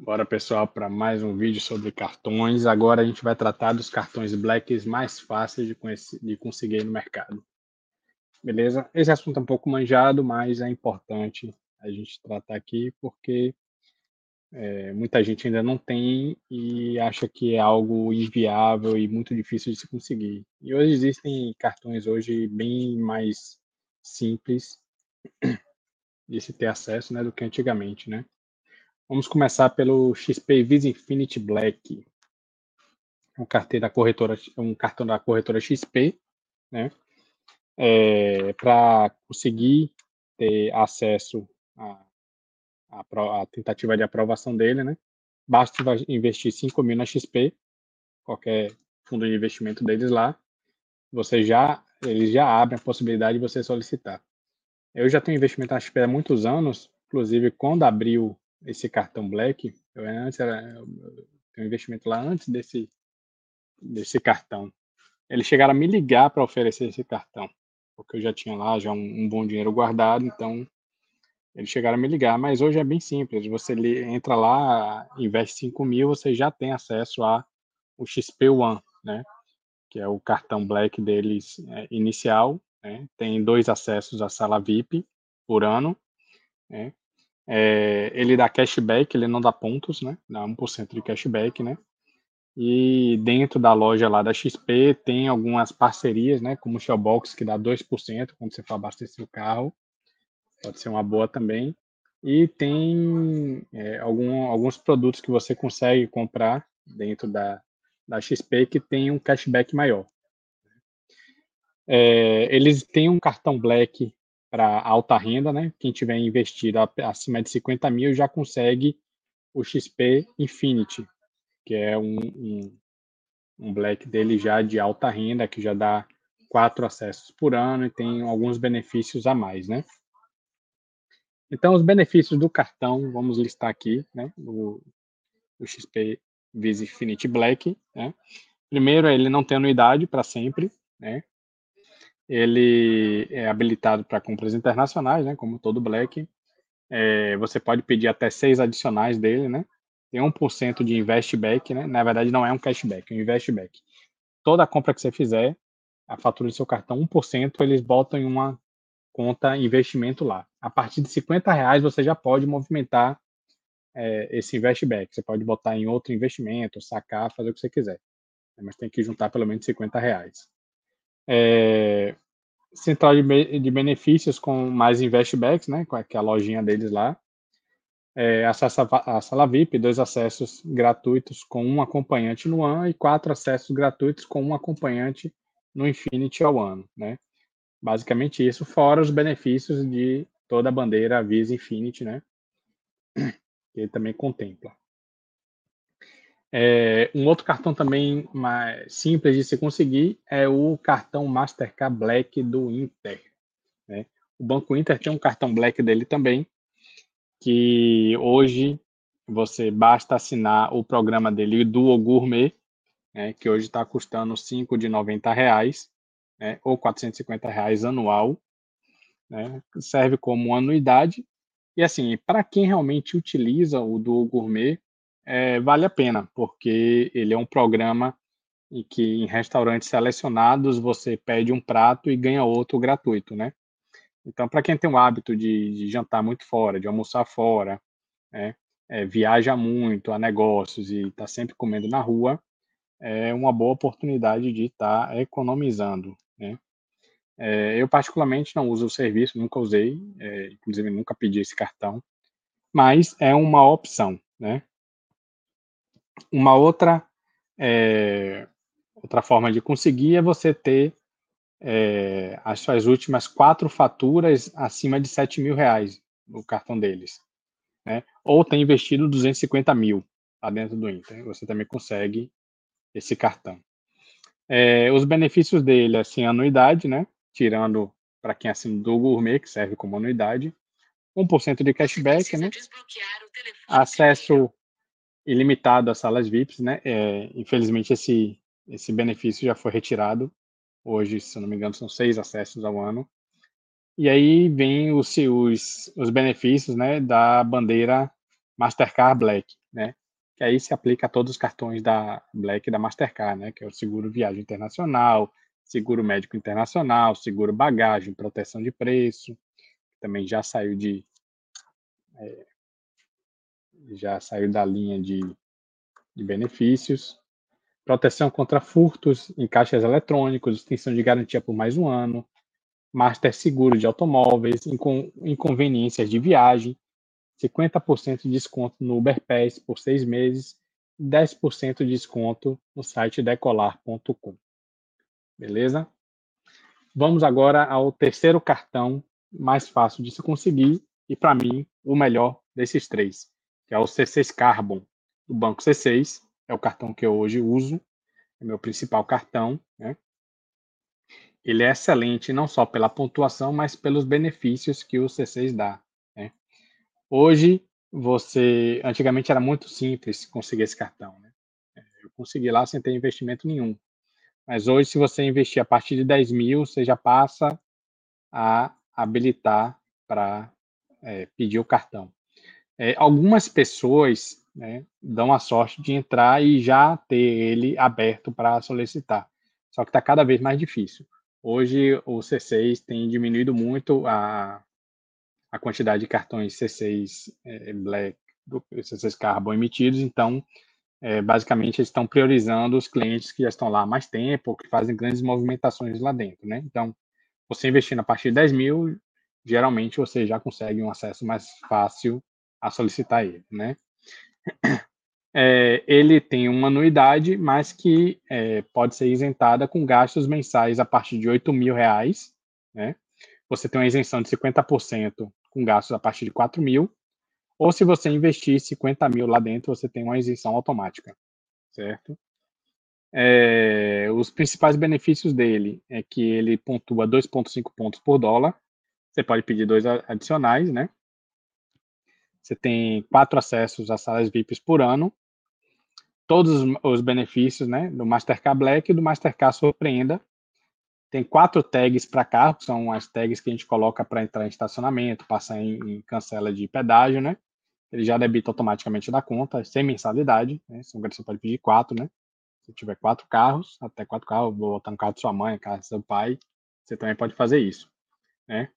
Bora, pessoal, para mais um vídeo sobre cartões. Agora a gente vai tratar dos cartões Blacks mais fáceis de, conhecer, de conseguir no mercado. Beleza? Esse assunto é um pouco manjado, mas é importante a gente tratar aqui porque é, muita gente ainda não tem e acha que é algo inviável e muito difícil de se conseguir. E hoje existem cartões hoje bem mais simples de se ter acesso né, do que antigamente, né? Vamos começar pelo XP Visa Infinity Black. Um, carteira corretora, um cartão da corretora XP, né? É, Para conseguir ter acesso à, tentativa de aprovação dele, né? Basta investir 5 mil na XP, qualquer fundo de investimento deles lá, você já, eles já abrem a possibilidade de você solicitar. Eu já tenho investimento na XP há muitos anos, inclusive quando abriu esse cartão Black, eu antes era um investimento lá antes desse desse cartão. Eles chegaram a me ligar para oferecer esse cartão, porque eu já tinha lá já um, um, bom dinheiro guardado, então eles chegaram a me ligar, mas hoje é bem simples. Você entra lá, investe 5 mil, você já tem acesso a o XP One, né? Que é o cartão Black deles é, inicial. Né? Tem dois acessos à sala VIP por ano. Né? É, ele dá cashback, ele não dá pontos, né? Dá 1% de cashback, né? E dentro da loja lá da XP tem algumas parcerias, né? Como o Shellbox, que dá 2% quando você for abastecer o carro. Pode ser uma boa também. E tem é, algum, alguns produtos que você consegue comprar dentro da, da XP que tem um cashback maior. É, eles têm um cartão Black para alta renda, né? Quem tiver investido acima de 50 mil já consegue o XP Infinity, que é um, um, um black dele já de alta renda, que já dá quatro acessos por ano e tem alguns benefícios a mais, né? Então, os benefícios do cartão, vamos listar aqui, né? O, o XP Visa Infinity Black, né? Primeiro, ele não tem anuidade para sempre, né? Ele é habilitado para compras internacionais, né, como todo Black. É, você pode pedir até seis adicionais dele, né? Tem 1% de investback, né? Na verdade, não é um cashback, é um investback. Toda compra que você fizer, a fatura do seu cartão, 1%, eles botam em uma conta investimento lá. A partir de 50 reais, você já pode movimentar é, esse investback. Você pode botar em outro investimento, sacar, fazer o que você quiser. Mas tem que juntar pelo menos 50 reais é, central de, de, benefícios com mais investbacks, né, com a lojinha deles lá, é, acesso à sala VIP, dois acessos gratuitos com um acompanhante no ano e quatro acessos gratuitos com um acompanhante no Infinity ao ano, né? Basicamente isso, fora os benefícios de toda a bandeira Visa Infinity, né? Que ele também contempla. É, um outro cartão também mais simples de se conseguir é o cartão Mastercard Black do Inter. Né? O Banco Inter tem um cartão Black dele também, que hoje você basta assinar o programa dele do Gourmet, né, que hoje está custando 5 de 90 reais, né, ou 450 reais anual, né, serve como anuidade. E assim, para quem realmente utiliza o Duo Gourmet, é, vale a pena, porque ele é um programa em que em restaurantes selecionados você pede um prato e ganha outro gratuito, né? Então, para quem tem o hábito de, de, jantar muito fora, de almoçar fora, né? é, viaja muito a negócios e está sempre comendo na rua, é uma boa oportunidade de estar tá economizando, né? É, eu particularmente não uso o serviço, nunca usei, é, inclusive nunca pedi esse cartão, mas é uma opção, né? Uma outra, é, outra forma de conseguir é você ter é, as suas últimas quatro faturas acima de 7 mil reais no cartão deles. Né? Ou ter investido 250 mil lá dentro do Inter. Você também consegue esse cartão. É, os benefícios dele, assim, anuidade, né? Tirando para quem assina do Gourmet, que serve como anuidade. 1% de cashback, né? Acesso ilimitado às salas VIPs, né? É, infelizmente esse esse benefício já foi retirado. Hoje, se não me engano, são seis acessos ao ano. E aí vem os, os, os benefícios, né, da bandeira Mastercard Black, né? Que aí se aplica a todos os cartões da Black e da Mastercard, né? Que é o seguro viagem internacional, seguro médico internacional, seguro bagagem, proteção de preço, também já saiu de é, já saiu da linha de, de benefícios, proteção contra furtos em caixas eletrônicos, extensão de garantia por mais um ano, master seguro de automóveis, inconveniências de viagem, 50% de desconto no Uber Pass por seis meses, 10% de desconto no site decolar.com. Beleza? Vamos agora ao terceiro cartão mais fácil de se conseguir e, para mim, o melhor desses três, que é o C6 Carbon, do Banco C6. É o cartão que eu hoje uso, é meu principal cartão. Né? Ele é excelente não só pela pontuação, mas pelos benefícios que o C6 dá. Né? Hoje, você. Antigamente era muito simples conseguir esse cartão. Né? Eu consegui lá sem ter investimento nenhum. Mas hoje, se você investir a partir de 10 mil, você já passa a habilitar para é, pedir o cartão. É, algumas pessoas né, dão a sorte de entrar e já ter ele aberto para solicitar. Só que está cada vez mais difícil. Hoje o C6 tem diminuído muito a, a quantidade de cartões C6 é, Black, do C6 Carbon emitidos, então é, basicamente eles estão priorizando os clientes que já estão lá há mais tempo, que fazem grandes movimentações lá dentro, né? Então, você investindo a partir de 10 mil, geralmente você já consegue um acesso mais fácil a solicitar ele, né? É, ele tem uma anuidade, mas que é, pode ser isentada com gastos mensais a partir de 8 mil reais, né? Você tem uma isenção de 50% com gastos a partir de 4 mil ou se você investir 50 mil lá dentro, você tem uma isenção automática, certo? É, os principais benefícios dele é que ele pontua 2,5 pontos por dólar. Você pode pedir dois adicionais, né? Você tem quatro acessos a salas VIPs por ano. Todos os benefícios, né? Do Mastercard Black e do Mastercard Surpreenda. Tem quatro tags para carro, que são as tags que a gente coloca para entrar em estacionamento, passar em, em cancela de pedágio, né? ele já debita automaticamente da conta, sem mensalidade, né? Você pode pedir quatro, né? Se tiver quatro carros, até quatro carros, vou botar no carro de sua mãe, carro do seu pai, você também pode fazer isso, né?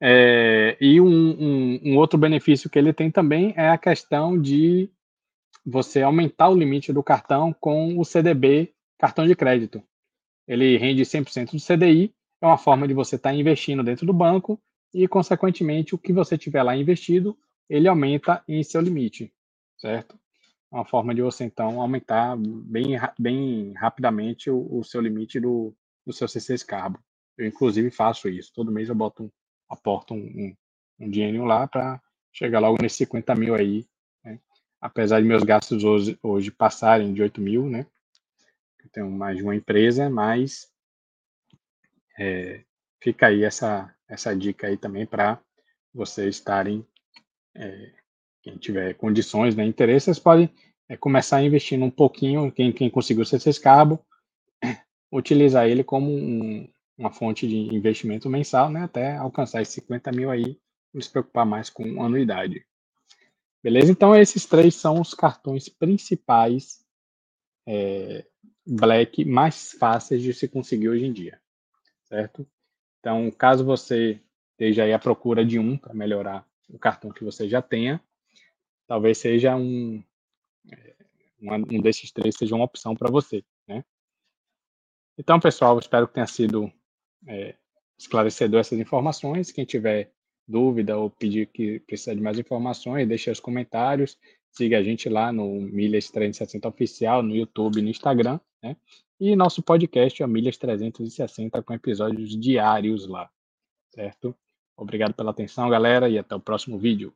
É, e um, um, um, outro benefício que ele tem também é a questão de você aumentar o limite do cartão com o CDB, cartão de crédito. Ele rende 100% do CDI, é uma forma de você estar tá investindo dentro do banco e, consequentemente, o que você tiver lá investido, ele aumenta em seu limite, certo? Uma forma de você, então, aumentar bem, bem rapidamente o, o seu limite do, do seu C6 Carbo. Eu, inclusive, faço isso. Todo mês eu boto um, aporto um, um, um dinheirinho lá para chegar logo nesses 50 mil aí. Né? Apesar de meus gastos hoje, hoje passarem de 8 mil, né? Eu tenho mais de uma empresa, mas é, fica aí essa, essa dica aí também para vocês estarem é, quem tiver condições, né, interesses, pode é, começar investindo um pouquinho, quem, quem conseguiu ser esse cabo, utilizar ele como um, uma fonte de investimento mensal, né, até alcançar esses 50 mil aí, se preocupar mais com anuidade. Beleza? Então, esses três são os cartões principais é, Black mais fáceis de se conseguir hoje em dia, certo? Então, caso você esteja aí à procura de um para melhorar o cartão que você já tenha, talvez seja um, é, um desses três seja uma opção para você, né? Então, pessoal, espero que tenha sido é, esclarecedor essas informações. Quem tiver dúvida ou pedir que precisa de mais informações, deixe os comentários. Siga a gente lá no Milhas 360 Oficial, no YouTube no Instagram, né? E nosso podcast é Milhas 360 com episódios diários lá, certo? Obrigado pela atenção, galera, e até o próximo vídeo.